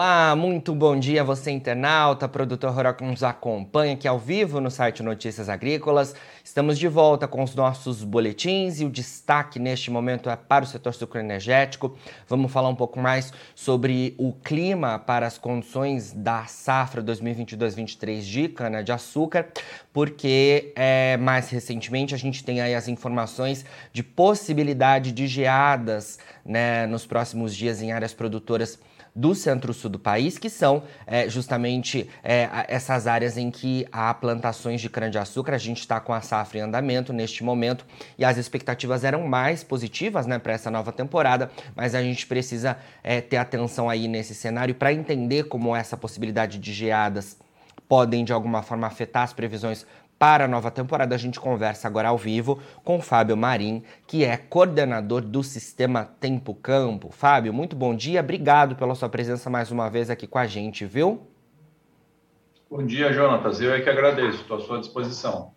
Olá, muito bom dia você internauta, produtor rural que nos acompanha aqui ao vivo no site Notícias Agrícolas. Estamos de volta com os nossos boletins e o destaque neste momento é para o setor sucroenergético. Vamos falar um pouco mais sobre o clima para as condições da safra 2022-23 de cana-de-açúcar, porque é, mais recentemente a gente tem aí as informações de possibilidade de geadas né, nos próximos dias em áreas produtoras do centro-sul do país, que são é, justamente é, essas áreas em que há plantações de cana-de-açúcar. A gente está com a safra em andamento neste momento e as expectativas eram mais positivas né, para essa nova temporada, mas a gente precisa é, ter atenção aí nesse cenário para entender como essa possibilidade de geadas podem de alguma forma afetar as previsões para a nova temporada, a gente conversa agora ao vivo com Fábio Marim, que é coordenador do Sistema Tempo Campo. Fábio, muito bom dia, obrigado pela sua presença mais uma vez aqui com a gente, viu? Bom dia, Jonatas. Eu é que agradeço, estou à sua disposição.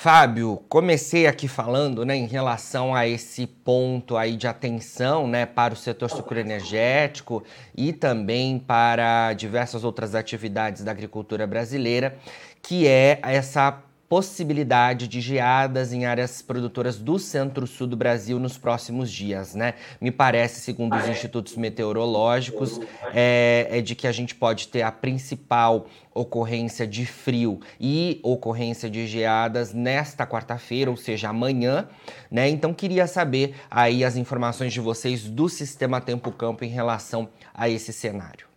Fábio, comecei aqui falando né, em relação a esse ponto aí de atenção né, para o setor sucroenergético e também para diversas outras atividades da agricultura brasileira, que é essa possibilidade de geadas em áreas produtoras do centro-sul do Brasil nos próximos dias, né? Me parece, segundo os institutos meteorológicos, é, é de que a gente pode ter a principal ocorrência de frio e ocorrência de geadas nesta quarta-feira, ou seja, amanhã, né? Então queria saber aí as informações de vocês do sistema Tempo Campo em relação a esse cenário.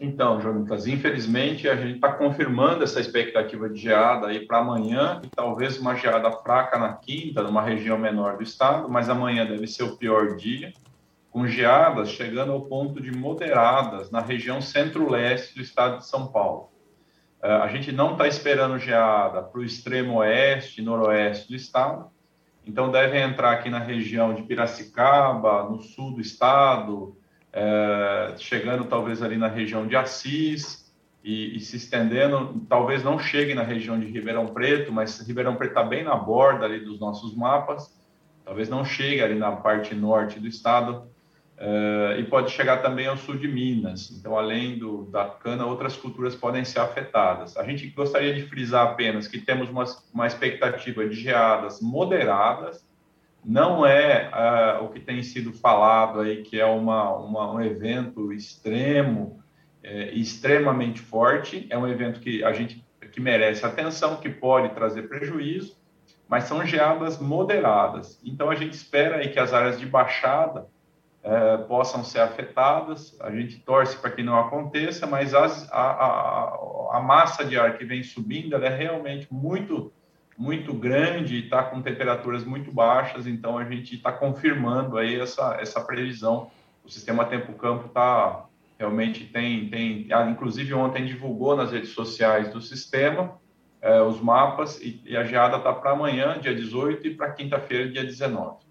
Então, Jonatas, infelizmente a gente está confirmando essa expectativa de geada aí para amanhã e talvez uma geada fraca na quinta, numa região menor do estado, mas amanhã deve ser o pior dia, com geadas chegando ao ponto de moderadas na região centro-leste do estado de São Paulo. Uh, a gente não está esperando geada para o extremo oeste e noroeste do estado, então deve entrar aqui na região de Piracicaba, no sul do estado, é, chegando talvez ali na região de Assis e, e, se estendendo, talvez não chegue na região de Ribeirão Preto, mas Ribeirão Preto está bem na borda ali dos nossos mapas, talvez não chegue ali na parte norte do estado, é, e pode chegar também ao sul de Minas. Então, além do, da cana, outras culturas podem ser afetadas. A gente gostaria de frisar apenas que temos uma, uma expectativa de geadas moderadas, não é uh, o que tem sido falado aí, que é uma, uma um evento extremo, é, extremamente forte, é um evento que a gente que merece atenção, que pode trazer prejuízo, mas são geadas moderadas. Então a gente espera aí que as áreas de baixada é, possam ser afetadas. A gente torce para que não aconteça, mas as, a, a, a, massa de ar que vem subindo é realmente muito muito grande e está com temperaturas muito baixas, então a gente está confirmando aí essa, essa previsão. O sistema tempo-campo está realmente tem, tem, ah, inclusive ontem divulgou nas redes sociais do sistema eh, os mapas e, e a geada está para amanhã, dia 18, e para quinta-feira, dia 19.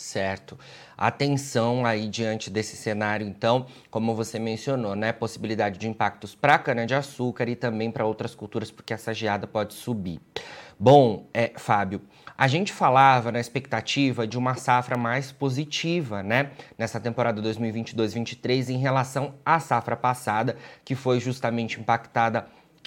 Certo. Atenção aí diante desse cenário, então, como você mencionou, né? Possibilidade de impactos para a cana-de-açúcar e também para outras culturas, porque essa geada pode subir. Bom, é, Fábio, a gente falava na expectativa de uma safra mais positiva, né? Nessa temporada 2022-23 em relação à safra passada, que foi justamente impactada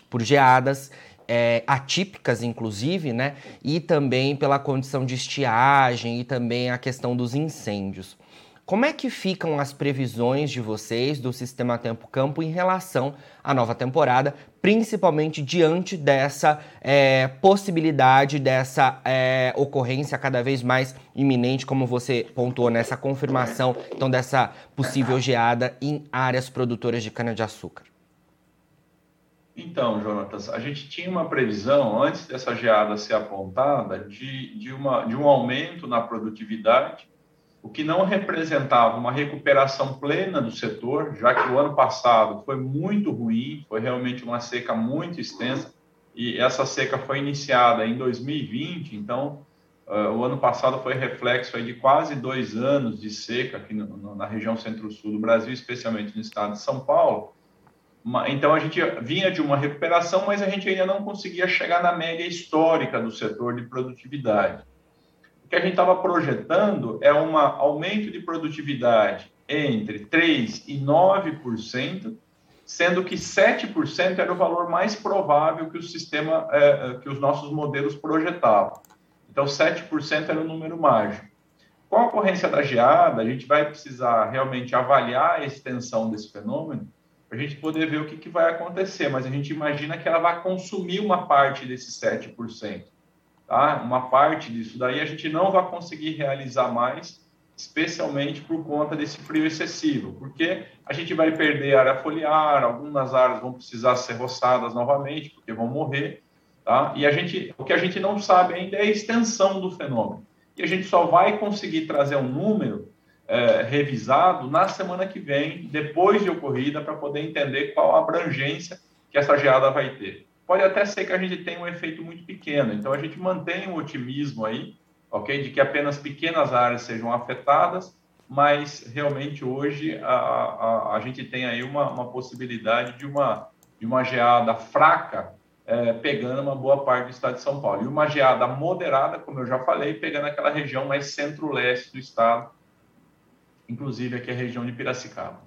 por geadas é, atípicas, inclusive, né? E também pela condição de estiagem e também a questão dos incêndios. Como é que ficam as previsões de vocês do Sistema Tempo Campo em relação à nova temporada, principalmente diante dessa é, possibilidade, dessa é, ocorrência cada vez mais iminente, como você pontuou nessa confirmação, então dessa possível geada em áreas produtoras de cana-de-açúcar? Então, Jonatas, a gente tinha uma previsão, antes dessa geada ser apontada, de, de, uma, de um aumento na produtividade, o que não representava uma recuperação plena do setor, já que o ano passado foi muito ruim, foi realmente uma seca muito extensa, e essa seca foi iniciada em 2020, então uh, o ano passado foi reflexo de quase dois anos de seca aqui no, no, na região centro-sul do Brasil, especialmente no estado de São Paulo, então a gente vinha de uma recuperação, mas a gente ainda não conseguia chegar na média histórica do setor de produtividade. O que a gente estava projetando é um aumento de produtividade entre 3% e 9%, sendo que 7% era o valor mais provável que o sistema, é, que os nossos modelos projetavam. Então, 7% era o número mágico. Com a ocorrência da geada, a gente vai precisar realmente avaliar a extensão desse fenômeno para a gente poder ver o que, que vai acontecer, mas a gente imagina que ela vai consumir uma parte desses 7%. Tá? Uma parte disso daí a gente não vai conseguir realizar mais, especialmente por conta desse frio excessivo, porque a gente vai perder área foliar, algumas áreas vão precisar ser roçadas novamente, porque vão morrer, tá? E a gente, o que a gente não sabe ainda é a extensão do fenômeno. E a gente só vai conseguir trazer um número é, revisado na semana que vem, depois de ocorrida, para poder entender qual a abrangência que essa geada vai ter. Pode até ser que a gente tenha um efeito muito pequeno, então a gente mantém o otimismo aí, ok? De que apenas pequenas áreas sejam afetadas, mas realmente hoje a, a, a gente tem aí uma, uma possibilidade de uma, de uma geada fraca é, pegando uma boa parte do estado de São Paulo. E uma geada moderada, como eu já falei, pegando aquela região mais centro-leste do estado, inclusive aqui a região de Piracicaba.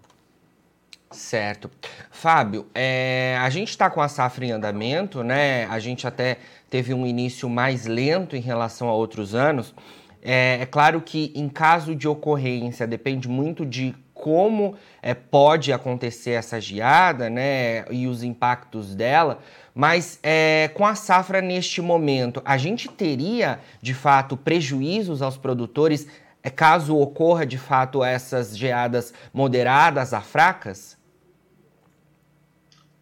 Certo. Fábio, é, a gente está com a safra em andamento, né? A gente até teve um início mais lento em relação a outros anos. É, é claro que em caso de ocorrência depende muito de como é, pode acontecer essa geada, né? E os impactos dela. Mas é, com a safra neste momento, a gente teria de fato prejuízos aos produtores caso ocorra de fato essas geadas moderadas a fracas?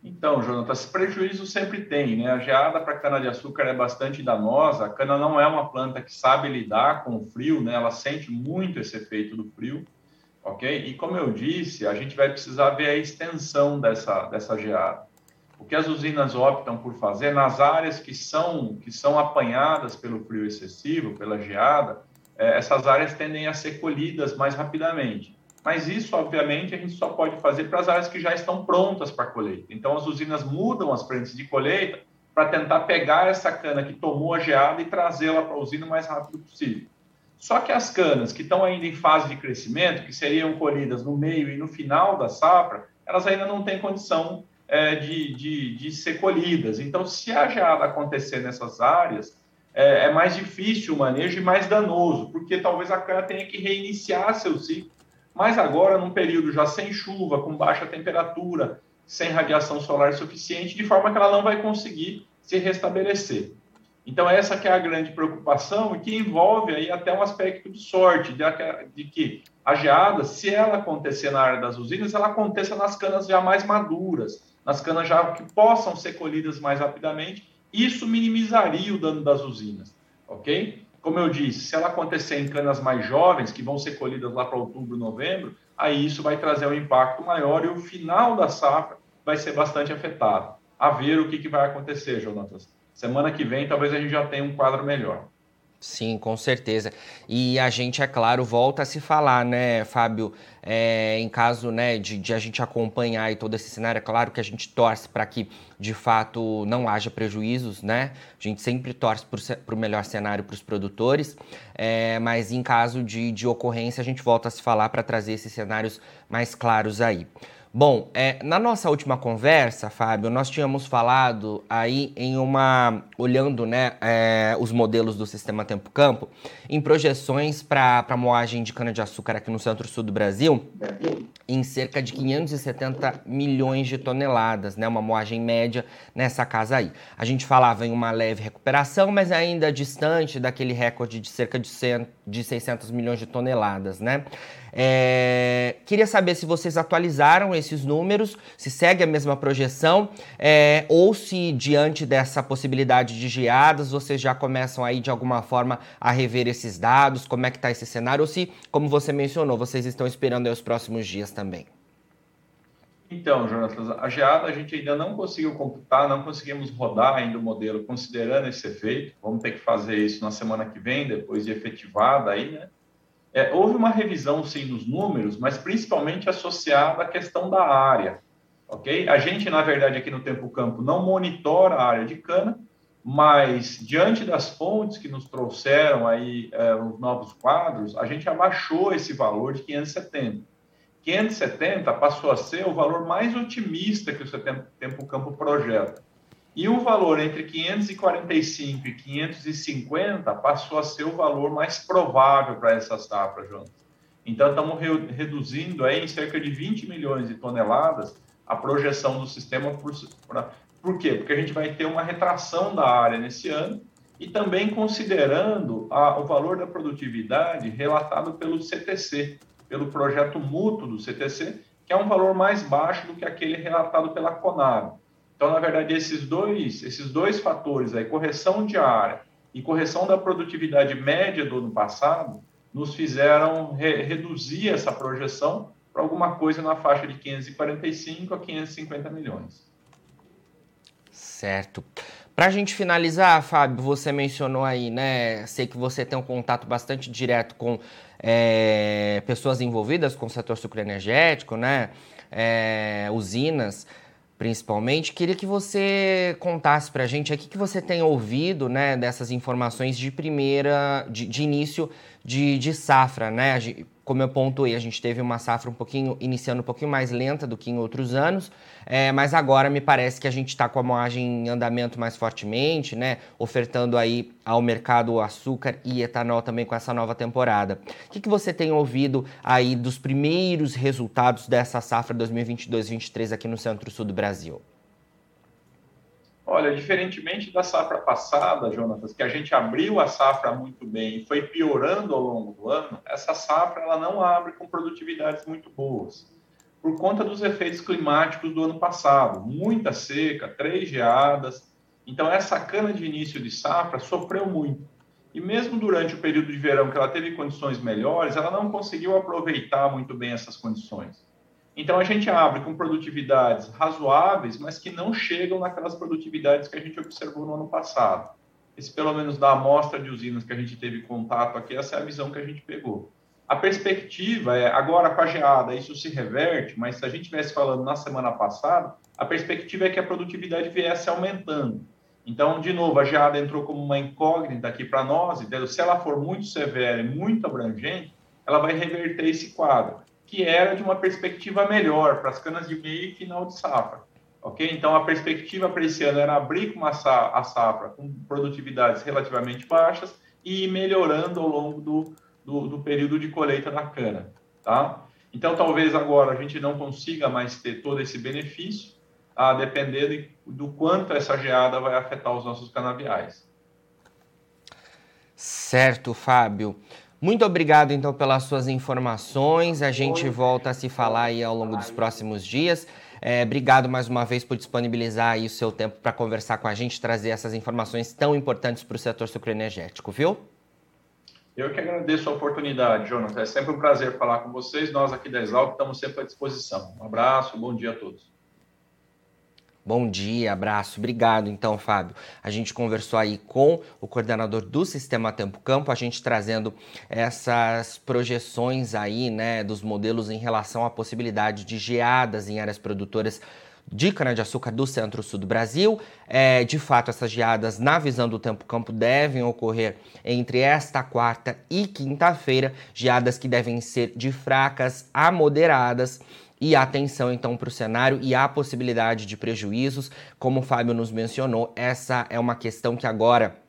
Então, Jonatas, prejuízo sempre tem, né? A geada para cana-de-açúcar é bastante danosa. A cana não é uma planta que sabe lidar com o frio, né? Ela sente muito esse efeito do frio, ok? E como eu disse, a gente vai precisar ver a extensão dessa, dessa geada. O que as usinas optam por fazer nas áreas que são, que são apanhadas pelo frio excessivo, pela geada, é, essas áreas tendem a ser colhidas mais rapidamente. Mas isso, obviamente, a gente só pode fazer para as áreas que já estão prontas para colheita. Então, as usinas mudam as frentes de colheita para tentar pegar essa cana que tomou a geada e trazê-la para a usina o mais rápido possível. Só que as canas que estão ainda em fase de crescimento, que seriam colhidas no meio e no final da safra, elas ainda não têm condição é, de, de, de ser colhidas. Então, se a geada acontecer nessas áreas, é, é, mais difícil o manejo e mais danoso, porque talvez a cana tenha que reiniciar seu ciclo. Mas agora, num período já sem chuva, com baixa temperatura, sem radiação solar suficiente, de forma que ela não vai conseguir se restabelecer. Então, essa que é a grande preocupação e que envolve aí até um aspecto de sorte, de, de que a geada, se ela acontecer na área das usinas, ela aconteça nas canas já mais maduras, nas canas já que possam ser colhidas mais rapidamente isso minimizaria o dano das usinas, ok? Como eu disse, se ela acontecer em canas mais jovens, que vão ser colhidas lá para outubro, novembro, aí isso vai trazer um impacto maior e o final da safra vai ser bastante afetado. A ver o que, que vai acontecer, Jonatas. Semana que vem, talvez a gente já tenha um quadro melhor. Sim, com certeza. E a gente, é claro, volta a se falar, né, Fábio? É, em caso né, de, de, a gente acompanhar e todo esse cenário, é claro que a gente torce para que, de fato, não haja prejuízos, né? A gente sempre torce para o melhor cenário para os produtores, é, mas em caso de, de ocorrência, a gente volta a se falar para trazer esses cenários mais claros aí. Bom, é, na nossa última conversa, Fábio, nós tínhamos falado aí em uma. olhando né, é, os modelos do sistema Tempo-Campo, em projeções para a moagem de cana-de-açúcar aqui no centro-sul do Brasil, em cerca de 570 milhões de toneladas, né, uma moagem média nessa casa aí. A gente falava em uma leve recuperação, mas ainda distante daquele recorde de cerca de, 100, de 600 milhões de toneladas, né? É, queria saber se vocês atualizaram esses números, se segue a mesma projeção, é, ou se diante dessa possibilidade de geadas, vocês já começam aí de alguma forma a rever esses dados, como é que está esse cenário, ou se, como você mencionou, vocês estão esperando os próximos dias também. Então, Jonathan, a geada a gente ainda não conseguiu computar, não conseguimos rodar ainda o modelo considerando esse efeito. Vamos ter que fazer isso na semana que vem, depois de efetivada aí, né? É, houve uma revisão, sim, dos números, mas principalmente associada à questão da área, ok? A gente, na verdade, aqui no Tempo Campo, não monitora a área de cana, mas diante das fontes que nos trouxeram aí é, os novos quadros, a gente abaixou esse valor de 570. 570 passou a ser o valor mais otimista que o Tempo Campo projeta. E o valor entre 545 e 550 passou a ser o valor mais provável para essa safra, João. Então, estamos re reduzindo aí em cerca de 20 milhões de toneladas a projeção do sistema. Por, pra, por quê? Porque a gente vai ter uma retração da área nesse ano e também considerando a, o valor da produtividade relatado pelo CTC, pelo projeto mútuo do CTC, que é um valor mais baixo do que aquele relatado pela Conab. Então, na verdade, esses dois, esses dois fatores, aí, correção de área e correção da produtividade média do ano passado, nos fizeram re reduzir essa projeção para alguma coisa na faixa de 545 a 550 milhões. Certo. Para a gente finalizar, Fábio, você mencionou aí, né? Sei que você tem um contato bastante direto com é, pessoas envolvidas com o setor sucroenergético, né? É, usinas principalmente. Queria que você contasse para a gente o que você tem ouvido né, dessas informações de primeira, de, de início de, de safra, né? Como eu pontuei, a gente teve uma safra um pouquinho, iniciando um pouquinho mais lenta do que em outros anos, é, mas agora me parece que a gente está com a moagem em andamento mais fortemente, né? Ofertando aí ao mercado açúcar e etanol também com essa nova temporada. O que, que você tem ouvido aí dos primeiros resultados dessa safra 2022-23 aqui no centro-sul do Brasil? Olha, diferentemente da safra passada, Jonatas, que a gente abriu a safra muito bem e foi piorando ao longo do ano, essa safra ela não abre com produtividades muito boas, por conta dos efeitos climáticos do ano passado. Muita seca, três geadas. Então, essa cana de início de safra sofreu muito. E mesmo durante o período de verão que ela teve condições melhores, ela não conseguiu aproveitar muito bem essas condições. Então a gente abre com produtividades razoáveis, mas que não chegam naquelas produtividades que a gente observou no ano passado. Esse, pelo menos, da amostra de usinas que a gente teve contato aqui, essa é a visão que a gente pegou. A perspectiva é, agora com a geada, isso se reverte, mas se a gente estivesse falando na semana passada, a perspectiva é que a produtividade viesse aumentando. Então, de novo, a geada entrou como uma incógnita aqui para nós, entendeu? se ela for muito severa e muito abrangente, ela vai reverter esse quadro que era de uma perspectiva melhor para as canas de meio e final de safra. Ok? Então, a perspectiva para esse ano era abrir com a safra com produtividades relativamente baixas e ir melhorando ao longo do, do, do período de colheita da cana. Tá? Então, talvez agora a gente não consiga mais ter todo esse benefício, a depender de, do quanto essa geada vai afetar os nossos canaviais. Certo, Fábio. Muito obrigado, então, pelas suas informações. A gente volta a se falar aí ao longo dos próximos dias. É, obrigado mais uma vez por disponibilizar o seu tempo para conversar com a gente, trazer essas informações tão importantes para o setor sucroenergético, viu? Eu que agradeço a oportunidade, Jonathan. É sempre um prazer falar com vocês. Nós aqui da Exalc estamos sempre à disposição. Um abraço, bom dia a todos. Bom dia, abraço, obrigado então, Fábio. A gente conversou aí com o coordenador do Sistema Tempo Campo, a gente trazendo essas projeções aí, né, dos modelos em relação à possibilidade de geadas em áreas produtoras de cana-de-açúcar do centro-sul do Brasil. É, de fato, essas geadas, na visão do Tempo Campo, devem ocorrer entre esta quarta e quinta-feira, geadas que devem ser de fracas a moderadas e atenção então para o cenário e a possibilidade de prejuízos. Como o Fábio nos mencionou, essa é uma questão que agora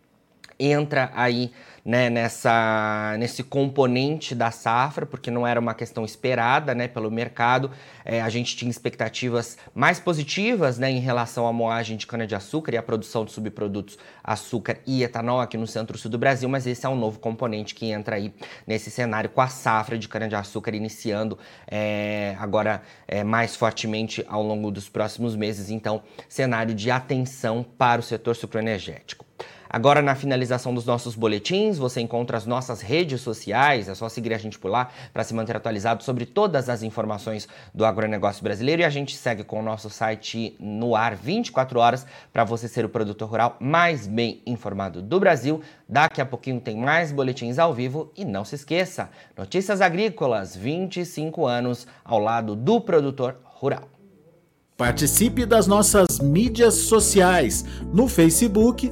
entra aí né, nessa, nesse componente da safra, porque não era uma questão esperada né, pelo mercado. É, a gente tinha expectativas mais positivas né, em relação à moagem de cana-de-açúcar e à produção de subprodutos açúcar e etanol aqui no centro-sul do Brasil, mas esse é um novo componente que entra aí nesse cenário com a safra de cana-de-açúcar iniciando é, agora é, mais fortemente ao longo dos próximos meses. Então, cenário de atenção para o setor sucroenergético. Agora, na finalização dos nossos boletins, você encontra as nossas redes sociais, é só seguir a gente por lá para se manter atualizado sobre todas as informações do agronegócio brasileiro. E a gente segue com o nosso site no ar 24 horas para você ser o produtor rural mais bem informado do Brasil. Daqui a pouquinho tem mais boletins ao vivo e não se esqueça, Notícias Agrícolas, 25 anos ao lado do produtor rural. Participe das nossas mídias sociais no Facebook